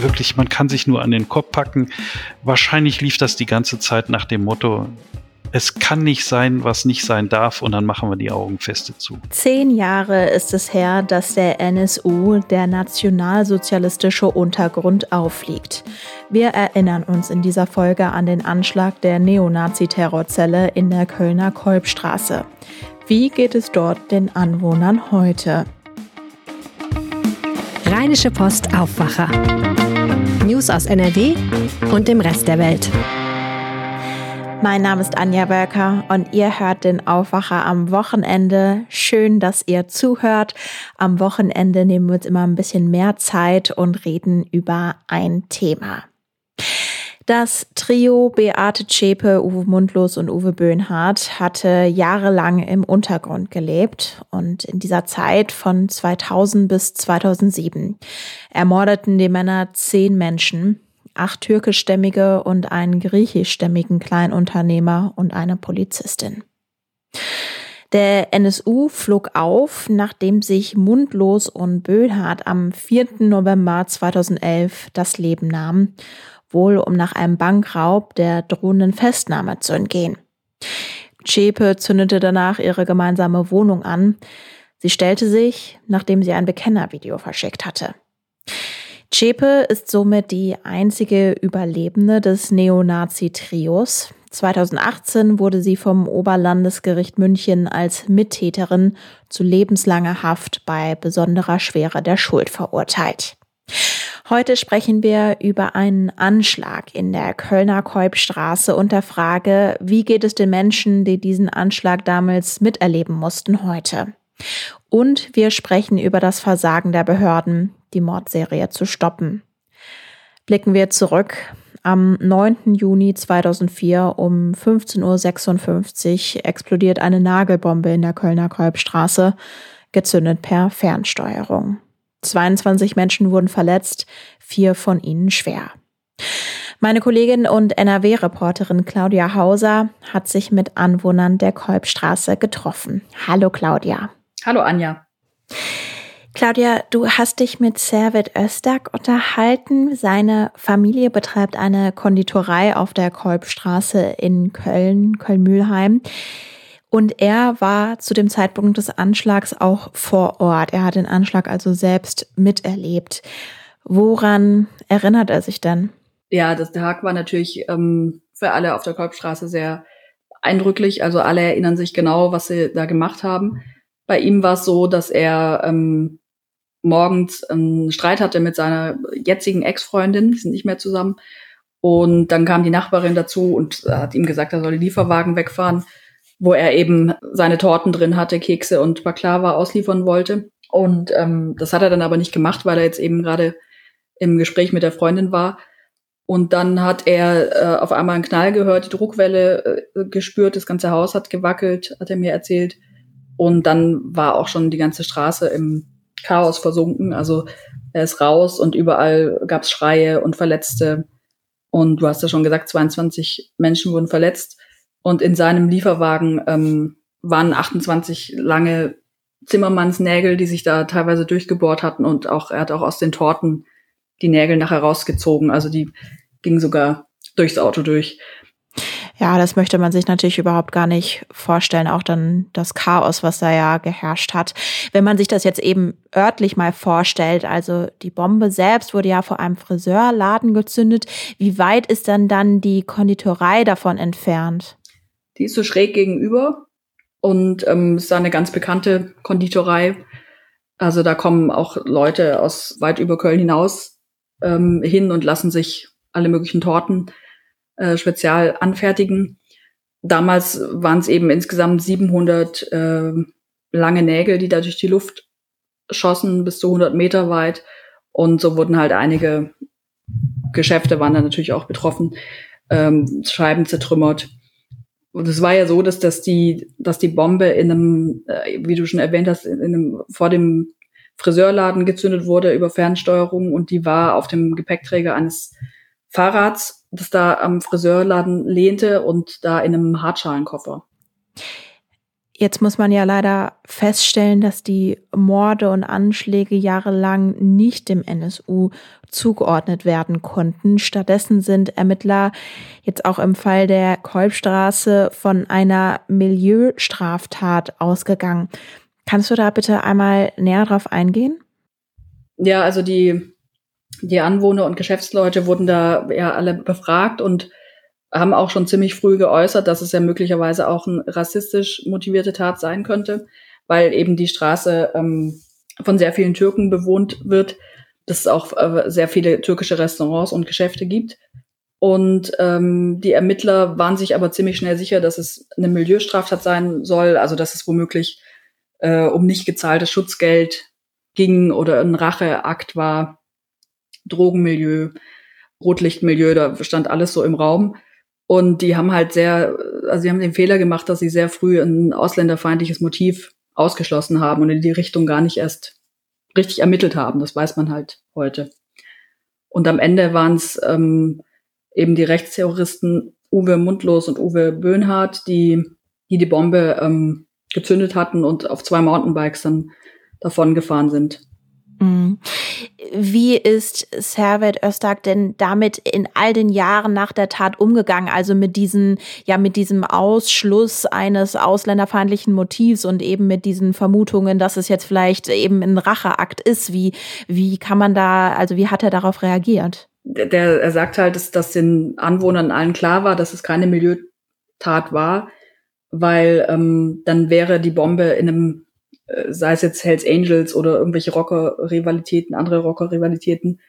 wirklich, man kann sich nur an den Kopf packen. Wahrscheinlich lief das die ganze Zeit nach dem Motto, es kann nicht sein, was nicht sein darf, und dann machen wir die Augen feste zu. Zehn Jahre ist es her, dass der NSU, der nationalsozialistische Untergrund, aufliegt. Wir erinnern uns in dieser Folge an den Anschlag der Neonazi-Terrorzelle in der Kölner Kolbstraße. Wie geht es dort den Anwohnern heute? Rheinische Post Aufwacher. News aus NRW und dem Rest der Welt. Mein Name ist Anja Wölker und ihr hört den Aufwacher am Wochenende. Schön, dass ihr zuhört. Am Wochenende nehmen wir uns immer ein bisschen mehr Zeit und reden über ein Thema. Das Trio Beate Zschäpe, Uwe Mundlos und Uwe Böhnhardt hatte jahrelang im Untergrund gelebt und in dieser Zeit von 2000 bis 2007 ermordeten die Männer zehn Menschen acht türkischstämmige und einen griechischstämmigen Kleinunternehmer und eine Polizistin. Der NSU flog auf, nachdem sich Mundlos und Böhlhardt am 4. November 2011 das Leben nahmen, wohl um nach einem Bankraub der drohenden Festnahme zu entgehen. Zschäpe zündete danach ihre gemeinsame Wohnung an. Sie stellte sich, nachdem sie ein Bekennervideo verschickt hatte. Zschäpe ist somit die einzige Überlebende des Neonazi-Trios. 2018 wurde sie vom Oberlandesgericht München als Mittäterin zu lebenslanger Haft bei besonderer Schwere der Schuld verurteilt. Heute sprechen wir über einen Anschlag in der Kölner Kolbstraße und der Frage, wie geht es den Menschen, die diesen Anschlag damals miterleben mussten heute? Und wir sprechen über das Versagen der Behörden, die Mordserie zu stoppen. Blicken wir zurück. Am 9. Juni 2004 um 15.56 Uhr explodiert eine Nagelbombe in der Kölner Kolbstraße, gezündet per Fernsteuerung. 22 Menschen wurden verletzt, vier von ihnen schwer. Meine Kollegin und NRW-Reporterin Claudia Hauser hat sich mit Anwohnern der Kolbstraße getroffen. Hallo Claudia. Hallo Anja. Claudia, du hast dich mit Servet Östak unterhalten. Seine Familie betreibt eine Konditorei auf der Kolbstraße in Köln, Köln-Mühlheim. Und er war zu dem Zeitpunkt des Anschlags auch vor Ort. Er hat den Anschlag also selbst miterlebt. Woran erinnert er sich denn? Ja, das Tag war natürlich ähm, für alle auf der Kolbstraße sehr eindrücklich. Also alle erinnern sich genau, was sie da gemacht haben. Bei ihm war es so, dass er ähm, morgens einen Streit hatte mit seiner jetzigen Ex-Freundin, die sind nicht mehr zusammen. Und dann kam die Nachbarin dazu und hat ihm gesagt, er soll den Lieferwagen wegfahren, wo er eben seine Torten drin hatte, Kekse und Baklava ausliefern wollte. Und ähm, das hat er dann aber nicht gemacht, weil er jetzt eben gerade im Gespräch mit der Freundin war. Und dann hat er äh, auf einmal einen Knall gehört, die Druckwelle äh, gespürt, das ganze Haus hat gewackelt, hat er mir erzählt. Und dann war auch schon die ganze Straße im Chaos versunken. Also er ist raus und überall gab es Schreie und Verletzte. Und du hast ja schon gesagt, 22 Menschen wurden verletzt. Und in seinem Lieferwagen ähm, waren 28 lange Zimmermannsnägel, die sich da teilweise durchgebohrt hatten. Und auch er hat auch aus den Torten die Nägel nachher rausgezogen. Also die gingen sogar durchs Auto durch. Ja, das möchte man sich natürlich überhaupt gar nicht vorstellen. Auch dann das Chaos, was da ja geherrscht hat. Wenn man sich das jetzt eben örtlich mal vorstellt, also die Bombe selbst wurde ja vor einem Friseurladen gezündet. Wie weit ist dann dann die Konditorei davon entfernt? Die ist so schräg gegenüber und ähm, ist da eine ganz bekannte Konditorei. Also da kommen auch Leute aus weit über Köln hinaus ähm, hin und lassen sich alle möglichen Torten äh, spezial anfertigen. Damals waren es eben insgesamt 700 äh, lange Nägel, die da durch die Luft schossen, bis zu 100 Meter weit. Und so wurden halt einige Geschäfte waren dann natürlich auch betroffen, ähm, Scheiben zertrümmert. Und es war ja so, dass, dass, die, dass die Bombe in einem, äh, wie du schon erwähnt hast, in einem, vor dem Friseurladen gezündet wurde über Fernsteuerung und die war auf dem Gepäckträger eines Fahrrads das da am Friseurladen lehnte und da in einem Hartschalenkoffer. Jetzt muss man ja leider feststellen, dass die Morde und Anschläge jahrelang nicht dem NSU zugeordnet werden konnten. Stattdessen sind Ermittler jetzt auch im Fall der Kolbstraße von einer Milieustraftat ausgegangen. Kannst du da bitte einmal näher drauf eingehen? Ja, also die, die Anwohner und Geschäftsleute wurden da ja alle befragt und haben auch schon ziemlich früh geäußert, dass es ja möglicherweise auch eine rassistisch motivierte Tat sein könnte, weil eben die Straße ähm, von sehr vielen Türken bewohnt wird, dass es auch äh, sehr viele türkische Restaurants und Geschäfte gibt. Und ähm, die Ermittler waren sich aber ziemlich schnell sicher, dass es eine Milieustraftat sein soll, also dass es womöglich äh, um nicht gezahltes Schutzgeld ging oder ein Racheakt war, Drogenmilieu, Rotlichtmilieu, da stand alles so im Raum. Und die haben halt sehr, also sie haben den Fehler gemacht, dass sie sehr früh ein ausländerfeindliches Motiv ausgeschlossen haben und in die Richtung gar nicht erst richtig ermittelt haben. Das weiß man halt heute. Und am Ende waren es ähm, eben die Rechtsterroristen Uwe Mundlos und Uwe Böhnhardt, die die, die Bombe ähm, gezündet hatten und auf zwei Mountainbikes dann davon gefahren sind. Mhm. Wie ist Servet Öztag denn damit in all den Jahren nach der Tat umgegangen? Also mit diesen, ja, mit diesem Ausschluss eines ausländerfeindlichen Motivs und eben mit diesen Vermutungen, dass es jetzt vielleicht eben ein Racheakt ist. Wie, wie kann man da, also wie hat er darauf reagiert? Der, er sagt halt, dass, dass den Anwohnern allen klar war, dass es keine Milieutat war, weil ähm, dann wäre die Bombe in einem sei es jetzt Hells Angels oder irgendwelche Rocker-Rivalitäten, andere Rocker-Rivalitäten,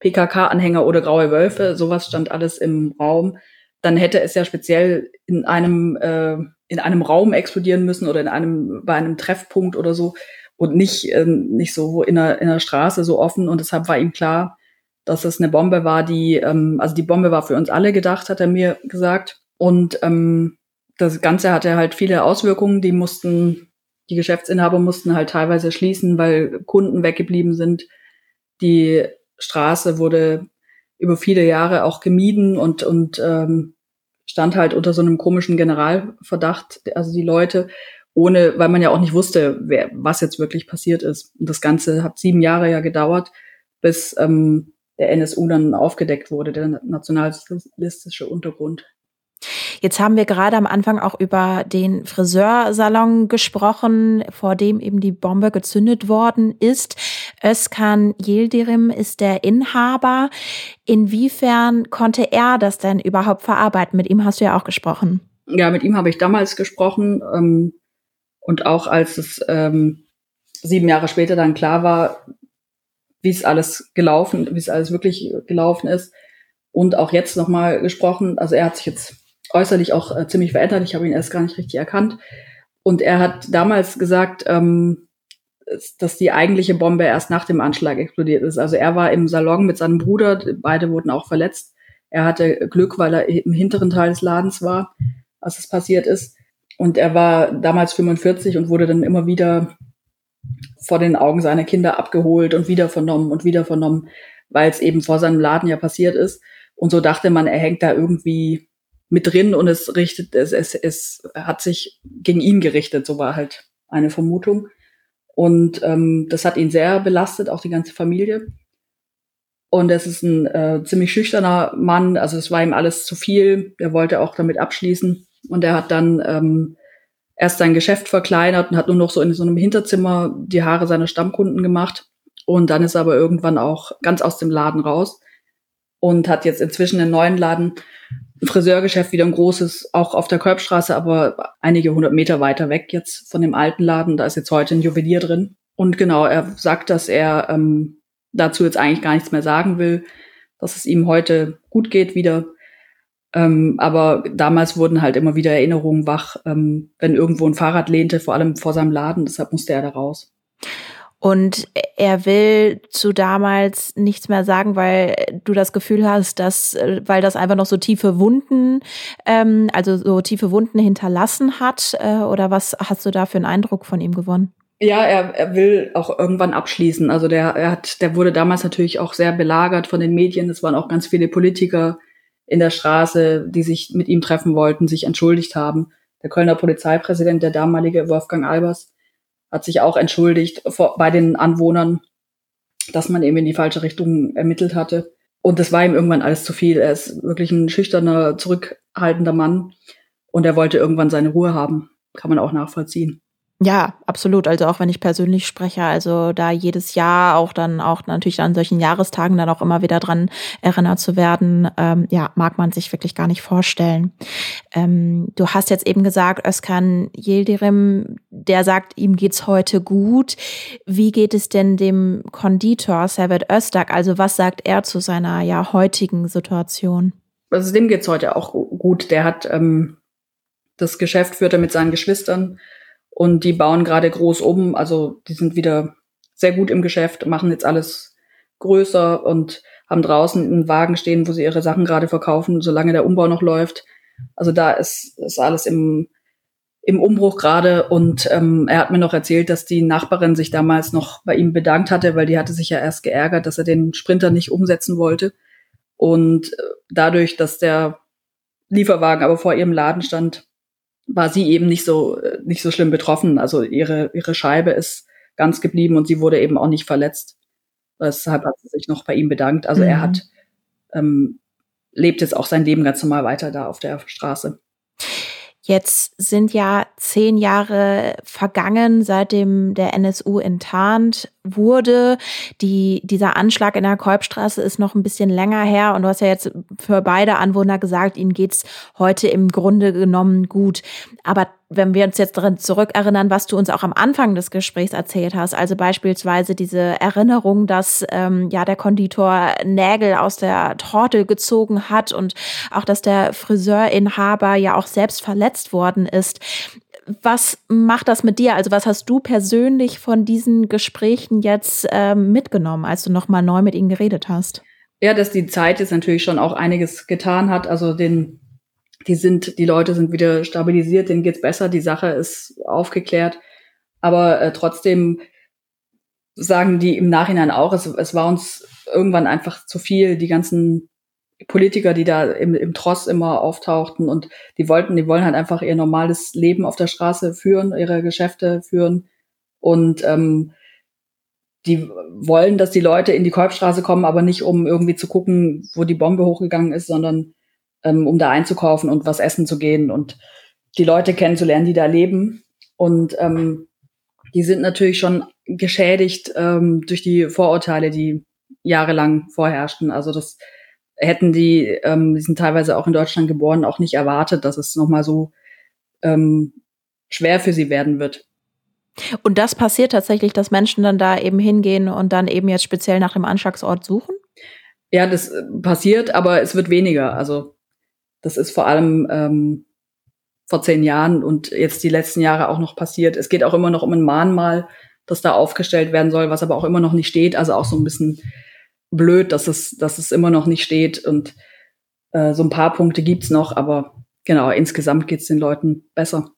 PKK-Anhänger oder Graue Wölfe, sowas stand alles im Raum. Dann hätte es ja speziell in einem, äh, in einem Raum explodieren müssen oder in einem, bei einem Treffpunkt oder so und nicht, äh, nicht so in einer, in einer Straße so offen. Und deshalb war ihm klar, dass es eine Bombe war, die, ähm, also die Bombe war für uns alle gedacht, hat er mir gesagt. Und ähm, das Ganze hatte halt viele Auswirkungen, die mussten die Geschäftsinhaber mussten halt teilweise schließen, weil Kunden weggeblieben sind. Die Straße wurde über viele Jahre auch gemieden und, und ähm, stand halt unter so einem komischen Generalverdacht, also die Leute, ohne, weil man ja auch nicht wusste, wer, was jetzt wirklich passiert ist. Und das Ganze hat sieben Jahre ja gedauert, bis ähm, der NSU dann aufgedeckt wurde, der nationalistische Untergrund. Jetzt haben wir gerade am Anfang auch über den Friseursalon gesprochen, vor dem eben die Bombe gezündet worden ist. Özkan Yildirim ist der Inhaber. Inwiefern konnte er das denn überhaupt verarbeiten? Mit ihm hast du ja auch gesprochen. Ja, mit ihm habe ich damals gesprochen. Ähm, und auch als es ähm, sieben Jahre später dann klar war, wie es alles gelaufen, wie es alles wirklich gelaufen ist. Und auch jetzt nochmal gesprochen. Also er hat sich jetzt äußerlich auch äh, ziemlich verändert. Ich habe ihn erst gar nicht richtig erkannt. Und er hat damals gesagt, ähm, dass die eigentliche Bombe erst nach dem Anschlag explodiert ist. Also er war im Salon mit seinem Bruder, beide wurden auch verletzt. Er hatte Glück, weil er im hinteren Teil des Ladens war, als es passiert ist. Und er war damals 45 und wurde dann immer wieder vor den Augen seiner Kinder abgeholt und wieder vernommen und wieder vernommen, weil es eben vor seinem Laden ja passiert ist. Und so dachte man, er hängt da irgendwie mit drin und es richtet, es, es, es hat sich gegen ihn gerichtet, so war halt eine Vermutung. Und ähm, das hat ihn sehr belastet, auch die ganze Familie. Und es ist ein äh, ziemlich schüchterner Mann, also es war ihm alles zu viel. Er wollte auch damit abschließen. Und er hat dann ähm, erst sein Geschäft verkleinert und hat nur noch so in so einem Hinterzimmer die Haare seiner Stammkunden gemacht. Und dann ist er aber irgendwann auch ganz aus dem Laden raus und hat jetzt inzwischen einen neuen Laden Friseurgeschäft wieder ein großes, auch auf der Kolbstraße, aber einige hundert Meter weiter weg jetzt von dem alten Laden. Da ist jetzt heute ein Juwelier drin. Und genau, er sagt, dass er ähm, dazu jetzt eigentlich gar nichts mehr sagen will, dass es ihm heute gut geht wieder. Ähm, aber damals wurden halt immer wieder Erinnerungen wach, ähm, wenn irgendwo ein Fahrrad lehnte, vor allem vor seinem Laden. Deshalb musste er da raus. Und er will zu damals nichts mehr sagen, weil du das Gefühl hast, dass, weil das einfach noch so tiefe Wunden, ähm, also so tiefe Wunden hinterlassen hat. Äh, oder was hast du da für einen Eindruck von ihm gewonnen? Ja, er, er will auch irgendwann abschließen. Also der, er hat, der wurde damals natürlich auch sehr belagert von den Medien. Es waren auch ganz viele Politiker in der Straße, die sich mit ihm treffen wollten, sich entschuldigt haben. der Kölner Polizeipräsident, der damalige Wolfgang Albers, hat sich auch entschuldigt vor, bei den Anwohnern, dass man eben in die falsche Richtung ermittelt hatte. Und das war ihm irgendwann alles zu viel. Er ist wirklich ein schüchterner, zurückhaltender Mann und er wollte irgendwann seine Ruhe haben. Kann man auch nachvollziehen. Ja, absolut. Also auch wenn ich persönlich spreche, also da jedes Jahr auch dann auch natürlich an solchen Jahrestagen dann auch immer wieder dran erinnert zu werden, ähm, ja, mag man sich wirklich gar nicht vorstellen. Ähm, du hast jetzt eben gesagt, Özkan Yildirim, der sagt, ihm geht's heute gut. Wie geht es denn dem Konditor Servet Öztag? Also was sagt er zu seiner ja heutigen Situation? Also dem geht's heute auch gut. Der hat ähm, das Geschäft führt er mit seinen Geschwistern und die bauen gerade groß um. Also die sind wieder sehr gut im Geschäft, machen jetzt alles größer und haben draußen einen Wagen stehen, wo sie ihre Sachen gerade verkaufen, solange der Umbau noch läuft. Also da ist, ist alles im, im Umbruch gerade und ähm, er hat mir noch erzählt, dass die Nachbarin sich damals noch bei ihm bedankt hatte, weil die hatte sich ja erst geärgert, dass er den Sprinter nicht umsetzen wollte. Und äh, dadurch, dass der Lieferwagen aber vor ihrem Laden stand, war sie eben nicht so, nicht so schlimm betroffen. Also ihre, ihre Scheibe ist ganz geblieben und sie wurde eben auch nicht verletzt. Deshalb hat sie sich noch bei ihm bedankt. Also mhm. er hat, ähm, lebt jetzt auch sein Leben ganz normal weiter da auf der Straße. Jetzt sind ja zehn Jahre vergangen, seitdem der NSU enttarnt wurde. Die, dieser Anschlag in der Kolbstraße ist noch ein bisschen länger her und du hast ja jetzt für beide Anwohner gesagt, ihnen geht's heute im Grunde genommen gut. Aber wenn wir uns jetzt daran zurückerinnern, was du uns auch am Anfang des Gesprächs erzählt hast, also beispielsweise diese Erinnerung, dass ähm, ja der Konditor Nägel aus der Torte gezogen hat und auch, dass der Friseurinhaber ja auch selbst verletzt worden ist. Was macht das mit dir? Also was hast du persönlich von diesen Gesprächen jetzt ähm, mitgenommen, als du nochmal neu mit ihnen geredet hast? Ja, dass die Zeit jetzt natürlich schon auch einiges getan hat. Also den die sind, die Leute sind wieder stabilisiert, denen geht's besser, die Sache ist aufgeklärt. Aber äh, trotzdem sagen die im Nachhinein auch, es, es war uns irgendwann einfach zu viel, die ganzen Politiker, die da im, im Tross immer auftauchten und die wollten, die wollen halt einfach ihr normales Leben auf der Straße führen, ihre Geschäfte führen und ähm, die wollen, dass die Leute in die Kolbstraße kommen, aber nicht um irgendwie zu gucken, wo die Bombe hochgegangen ist, sondern ähm, um da einzukaufen und was essen zu gehen und die Leute kennenzulernen, die da leben. Und ähm, die sind natürlich schon geschädigt ähm, durch die Vorurteile, die jahrelang vorherrschten. Also das hätten die, ähm, die sind teilweise auch in Deutschland geboren, auch nicht erwartet, dass es nochmal so ähm, schwer für sie werden wird. Und das passiert tatsächlich, dass Menschen dann da eben hingehen und dann eben jetzt speziell nach dem Anschlagsort suchen? Ja, das passiert, aber es wird weniger. Also das ist vor allem ähm, vor zehn Jahren und jetzt die letzten Jahre auch noch passiert. Es geht auch immer noch um ein Mahnmal, das da aufgestellt werden soll, was aber auch immer noch nicht steht. Also auch so ein bisschen blöd, dass es, dass es immer noch nicht steht. Und äh, so ein paar Punkte gibt's noch, aber genau, insgesamt geht's den Leuten besser.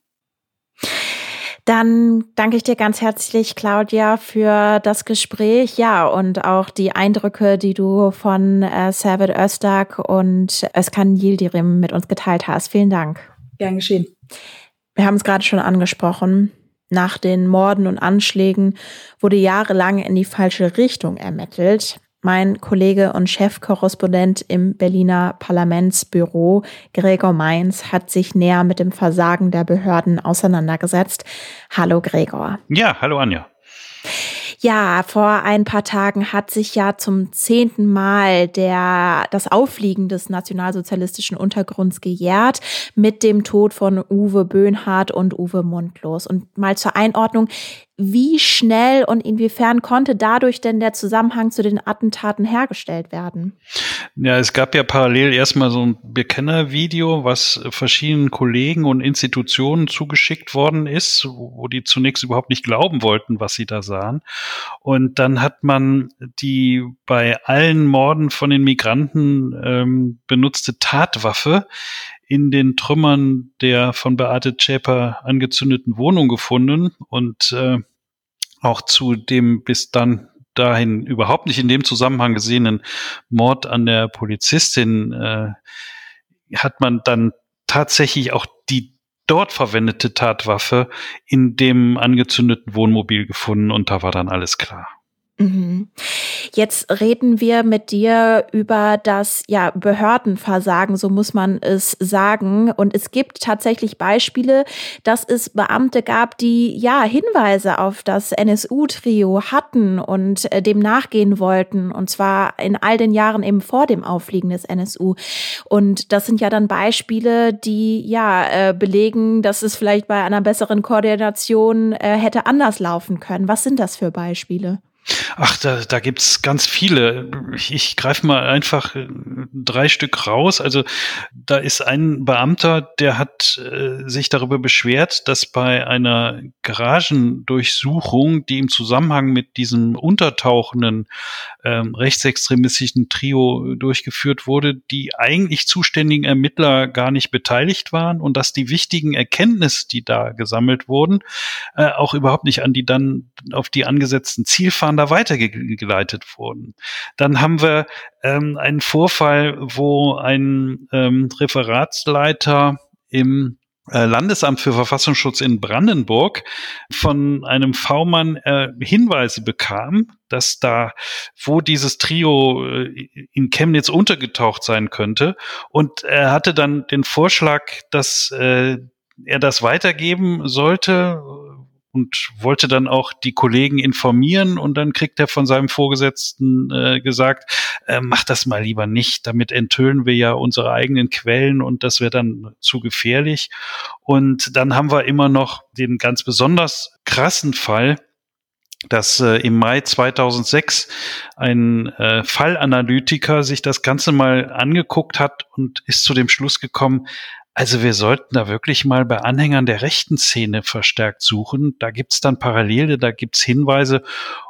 Dann danke ich dir ganz herzlich, Claudia, für das Gespräch. Ja, und auch die Eindrücke, die du von äh, Servet Öztag und Özkan Yildirim mit uns geteilt hast. Vielen Dank. Gern geschehen. Wir haben es gerade schon angesprochen. Nach den Morden und Anschlägen wurde jahrelang in die falsche Richtung ermittelt. Mein Kollege und Chefkorrespondent im Berliner Parlamentsbüro, Gregor Mainz, hat sich näher mit dem Versagen der Behörden auseinandergesetzt. Hallo Gregor. Ja, hallo Anja. Ja, vor ein paar Tagen hat sich ja zum zehnten Mal der, das Auffliegen des nationalsozialistischen Untergrunds gejährt mit dem Tod von Uwe Böhnhardt und Uwe Mundlos. Und mal zur Einordnung, wie schnell und inwiefern konnte dadurch denn der Zusammenhang zu den Attentaten hergestellt werden? Ja, es gab ja parallel erstmal so ein Bekennervideo, was verschiedenen Kollegen und Institutionen zugeschickt worden ist, wo die zunächst überhaupt nicht glauben wollten, was sie da sahen. Und dann hat man die bei allen Morden von den Migranten ähm, benutzte Tatwaffe in den Trümmern der von Beate Zschäper angezündeten Wohnung gefunden und äh, auch zu dem bis dann dahin überhaupt nicht in dem Zusammenhang gesehenen Mord an der Polizistin äh, hat man dann tatsächlich auch die dort verwendete Tatwaffe in dem angezündeten Wohnmobil gefunden und da war dann alles klar. Mhm. Jetzt reden wir mit dir über das ja, Behördenversagen, so muss man es sagen. Und es gibt tatsächlich Beispiele, dass es Beamte gab, die ja Hinweise auf das NSU-Trio hatten und äh, dem nachgehen wollten. Und zwar in all den Jahren eben vor dem Auffliegen des NSU. Und das sind ja dann Beispiele, die ja äh, belegen, dass es vielleicht bei einer besseren Koordination äh, hätte anders laufen können. Was sind das für Beispiele? Ach, da, da gibt's ganz viele. Ich, ich greife mal einfach äh, drei Stück raus. Also da ist ein Beamter, der hat äh, sich darüber beschwert, dass bei einer Garagendurchsuchung, die im Zusammenhang mit diesem untertauchenden ähm, rechtsextremistischen Trio durchgeführt wurde, die eigentlich zuständigen Ermittler gar nicht beteiligt waren und dass die wichtigen Erkenntnisse, die da gesammelt wurden, äh, auch überhaupt nicht an die dann auf die angesetzten Zielfahnen da weitergeleitet wurden. Dann haben wir ähm, einen Vorfall, wo ein ähm, Referatsleiter im äh, Landesamt für Verfassungsschutz in Brandenburg von einem V-Mann äh, Hinweise bekam, dass da, wo dieses Trio äh, in Chemnitz untergetaucht sein könnte. Und er hatte dann den Vorschlag, dass äh, er das weitergeben sollte, und wollte dann auch die Kollegen informieren und dann kriegt er von seinem Vorgesetzten äh, gesagt, äh, mach das mal lieber nicht, damit enthüllen wir ja unsere eigenen Quellen und das wäre dann zu gefährlich. Und dann haben wir immer noch den ganz besonders krassen Fall, dass äh, im Mai 2006 ein äh, Fallanalytiker sich das Ganze mal angeguckt hat und ist zu dem Schluss gekommen, also wir sollten da wirklich mal bei Anhängern der rechten Szene verstärkt suchen. Da gibt's dann Parallele, da gibt's Hinweise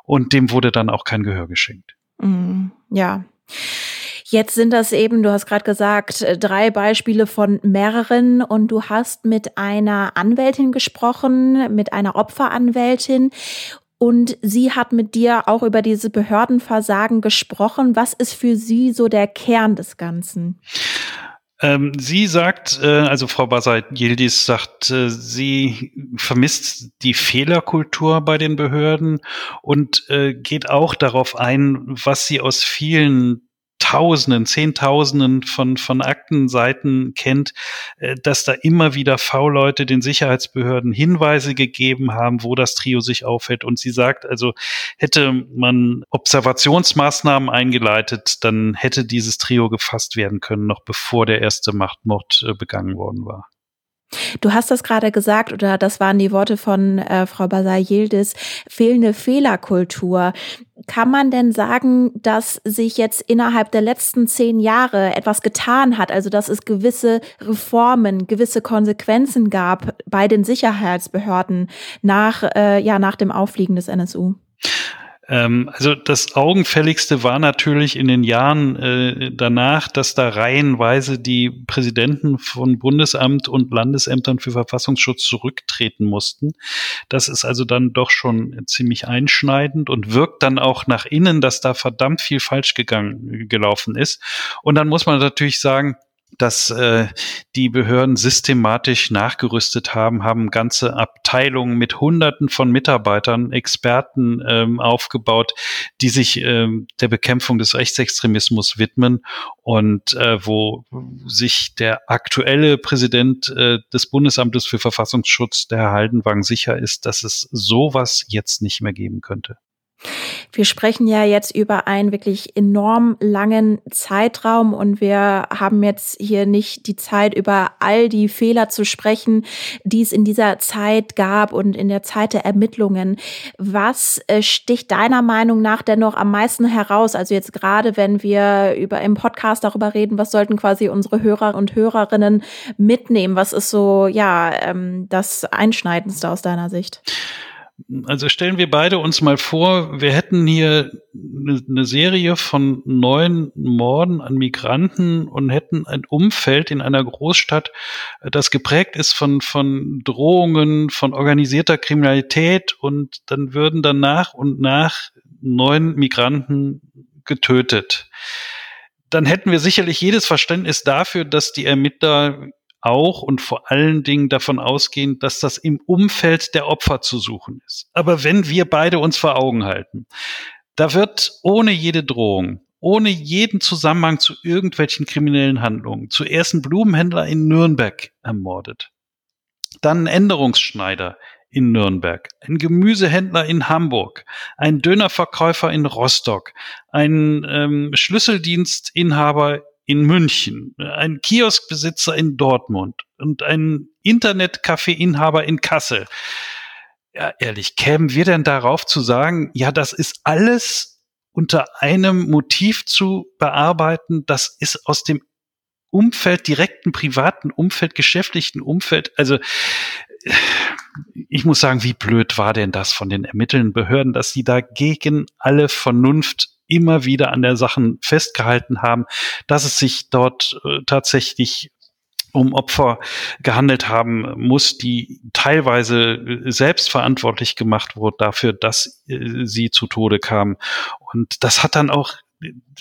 und dem wurde dann auch kein Gehör geschenkt. Mm, ja. Jetzt sind das eben, du hast gerade gesagt, äh, drei Beispiele von mehreren und du hast mit einer Anwältin gesprochen, mit einer Opferanwältin und sie hat mit dir auch über diese Behördenversagen gesprochen. Was ist für sie so der Kern des Ganzen? Ähm, sie sagt, äh, also Frau Basait Yildiz sagt, äh, sie vermisst die Fehlerkultur bei den Behörden und äh, geht auch darauf ein, was sie aus vielen Tausenden, Zehntausenden von, von Aktenseiten kennt, äh, dass da immer wieder V-Leute den Sicherheitsbehörden Hinweise gegeben haben, wo das Trio sich aufhält. Und sie sagt also, hätte man Observationsmaßnahmen eingeleitet, dann hätte dieses Trio gefasst werden können, noch bevor der erste Machtmord äh, begangen worden war. Du hast das gerade gesagt, oder das waren die Worte von äh, Frau Basar-Yildiz, fehlende Fehlerkultur. Kann man denn sagen, dass sich jetzt innerhalb der letzten zehn Jahre etwas getan hat, also dass es gewisse Reformen, gewisse Konsequenzen gab bei den Sicherheitsbehörden nach, äh, ja, nach dem Auffliegen des NSU? Ähm, also das Augenfälligste war natürlich in den Jahren äh, danach, dass da reihenweise die Präsidenten von Bundesamt und Landesämtern für Verfassungsschutz zurücktreten mussten. Das ist also dann doch schon ziemlich einschneidend und wirkt dann auch nach innen, dass da verdammt viel falsch gegangen, gelaufen ist. Und dann muss man natürlich sagen, dass äh, die Behörden systematisch nachgerüstet haben, haben ganze Abteilungen mit Hunderten von Mitarbeitern, Experten ähm, aufgebaut, die sich ähm, der Bekämpfung des Rechtsextremismus widmen und äh, wo sich der aktuelle Präsident äh, des Bundesamtes für Verfassungsschutz, der Herr Haldenwang, sicher ist, dass es sowas jetzt nicht mehr geben könnte. Wir sprechen ja jetzt über einen wirklich enorm langen Zeitraum und wir haben jetzt hier nicht die Zeit, über all die Fehler zu sprechen, die es in dieser Zeit gab und in der Zeit der Ermittlungen. Was äh, sticht deiner Meinung nach denn noch am meisten heraus? Also jetzt gerade, wenn wir über im Podcast darüber reden, was sollten quasi unsere Hörer und Hörerinnen mitnehmen? Was ist so, ja, ähm, das Einschneidendste aus deiner Sicht? Also stellen wir beide uns mal vor, wir hätten hier eine Serie von neun Morden an Migranten und hätten ein Umfeld in einer Großstadt, das geprägt ist von, von Drohungen, von organisierter Kriminalität und dann würden dann nach und nach neun Migranten getötet. Dann hätten wir sicherlich jedes Verständnis dafür, dass die Ermittler auch und vor allen Dingen davon ausgehen, dass das im Umfeld der Opfer zu suchen ist. Aber wenn wir beide uns vor Augen halten, da wird ohne jede Drohung, ohne jeden Zusammenhang zu irgendwelchen kriminellen Handlungen zuerst ein Blumenhändler in Nürnberg ermordet, dann ein Änderungsschneider in Nürnberg, ein Gemüsehändler in Hamburg, ein Dönerverkäufer in Rostock, ein ähm, Schlüsseldienstinhaber in München, ein Kioskbesitzer in Dortmund und ein Internetcafé-Inhaber in Kassel. Ja, ehrlich, kämen wir denn darauf zu sagen, ja, das ist alles unter einem Motiv zu bearbeiten, das ist aus dem Umfeld, direkten privaten Umfeld, geschäftlichen Umfeld, also ich muss sagen, wie blöd war denn das von den ermittelnden Behörden, dass sie da gegen alle Vernunft immer wieder an der Sachen festgehalten haben, dass es sich dort äh, tatsächlich um Opfer gehandelt haben muss, die teilweise äh, selbstverantwortlich gemacht wurden dafür, dass äh, sie zu Tode kamen. Und das hat dann auch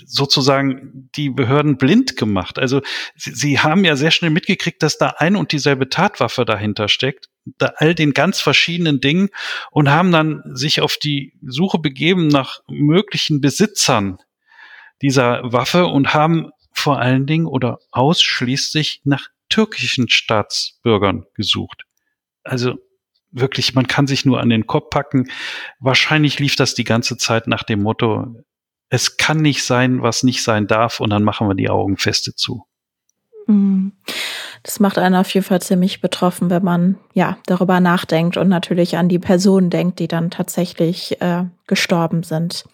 sozusagen die Behörden blind gemacht. Also sie, sie, haben ja sehr schnell mitgekriegt, dass da ein und dieselbe Tatwaffe dahinter steckt, all den ganz verschiedenen Dingen und haben dann sich auf die Suche begeben nach möglichen Besitzern dieser Waffe und haben vor allen Dingen oder ausschließlich nach türkischen Staatsbürgern gesucht. Also wirklich, man kann sich nur an den Kopf packen. Wahrscheinlich lief das die ganze Zeit nach dem Motto, es kann nicht sein, was nicht sein darf, und dann machen wir die Augen feste zu. Mhm. Das macht einen auf jeden Fall ziemlich betroffen, wenn man ja darüber nachdenkt und natürlich an die Personen denkt, die dann tatsächlich äh, gestorben sind.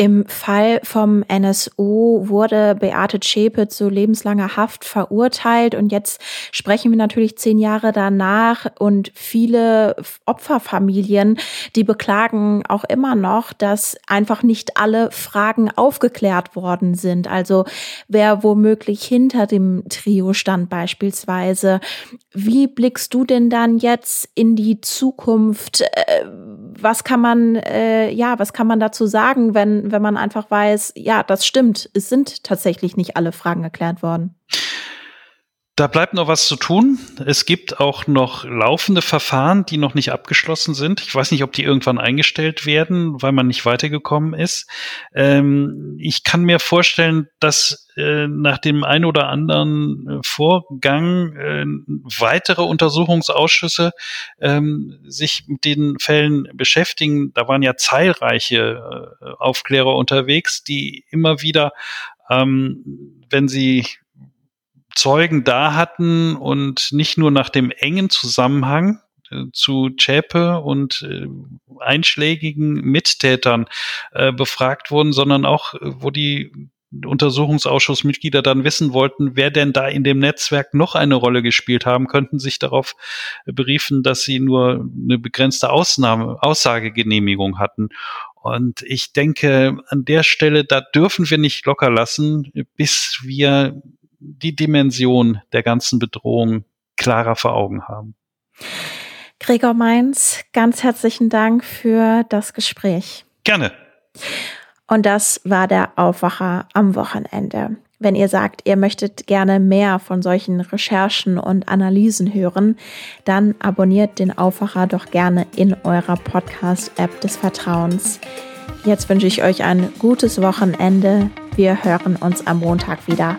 Im Fall vom NSU wurde Beate Zschäpe zu lebenslanger Haft verurteilt und jetzt sprechen wir natürlich zehn Jahre danach und viele Opferfamilien, die beklagen auch immer noch, dass einfach nicht alle Fragen aufgeklärt worden sind. Also wer womöglich hinter dem Trio stand beispielsweise. Wie blickst du denn dann jetzt in die Zukunft? Äh, was kann man, äh, ja, was kann man dazu sagen, wenn, wenn man einfach weiß, ja, das stimmt, es sind tatsächlich nicht alle Fragen geklärt worden. Da bleibt noch was zu tun. Es gibt auch noch laufende Verfahren, die noch nicht abgeschlossen sind. Ich weiß nicht, ob die irgendwann eingestellt werden, weil man nicht weitergekommen ist. Ähm, ich kann mir vorstellen, dass äh, nach dem ein oder anderen äh, Vorgang äh, weitere Untersuchungsausschüsse ähm, sich mit den Fällen beschäftigen. Da waren ja zahlreiche äh, Aufklärer unterwegs, die immer wieder ähm, wenn sie Zeugen da hatten und nicht nur nach dem engen Zusammenhang äh, zu Zschäpe und äh, einschlägigen Mittätern äh, befragt wurden, sondern auch, wo die Untersuchungsausschussmitglieder dann wissen wollten, wer denn da in dem Netzwerk noch eine Rolle gespielt haben, könnten sich darauf beriefen, dass sie nur eine begrenzte Ausnahme, Aussagegenehmigung hatten. Und ich denke, an der Stelle, da dürfen wir nicht locker lassen, bis wir die Dimension der ganzen Bedrohung klarer vor Augen haben. Gregor Mainz, ganz herzlichen Dank für das Gespräch. Gerne. Und das war der Aufwacher am Wochenende. Wenn ihr sagt, ihr möchtet gerne mehr von solchen Recherchen und Analysen hören, dann abonniert den Aufwacher doch gerne in eurer Podcast-App des Vertrauens. Jetzt wünsche ich euch ein gutes Wochenende. Wir hören uns am Montag wieder.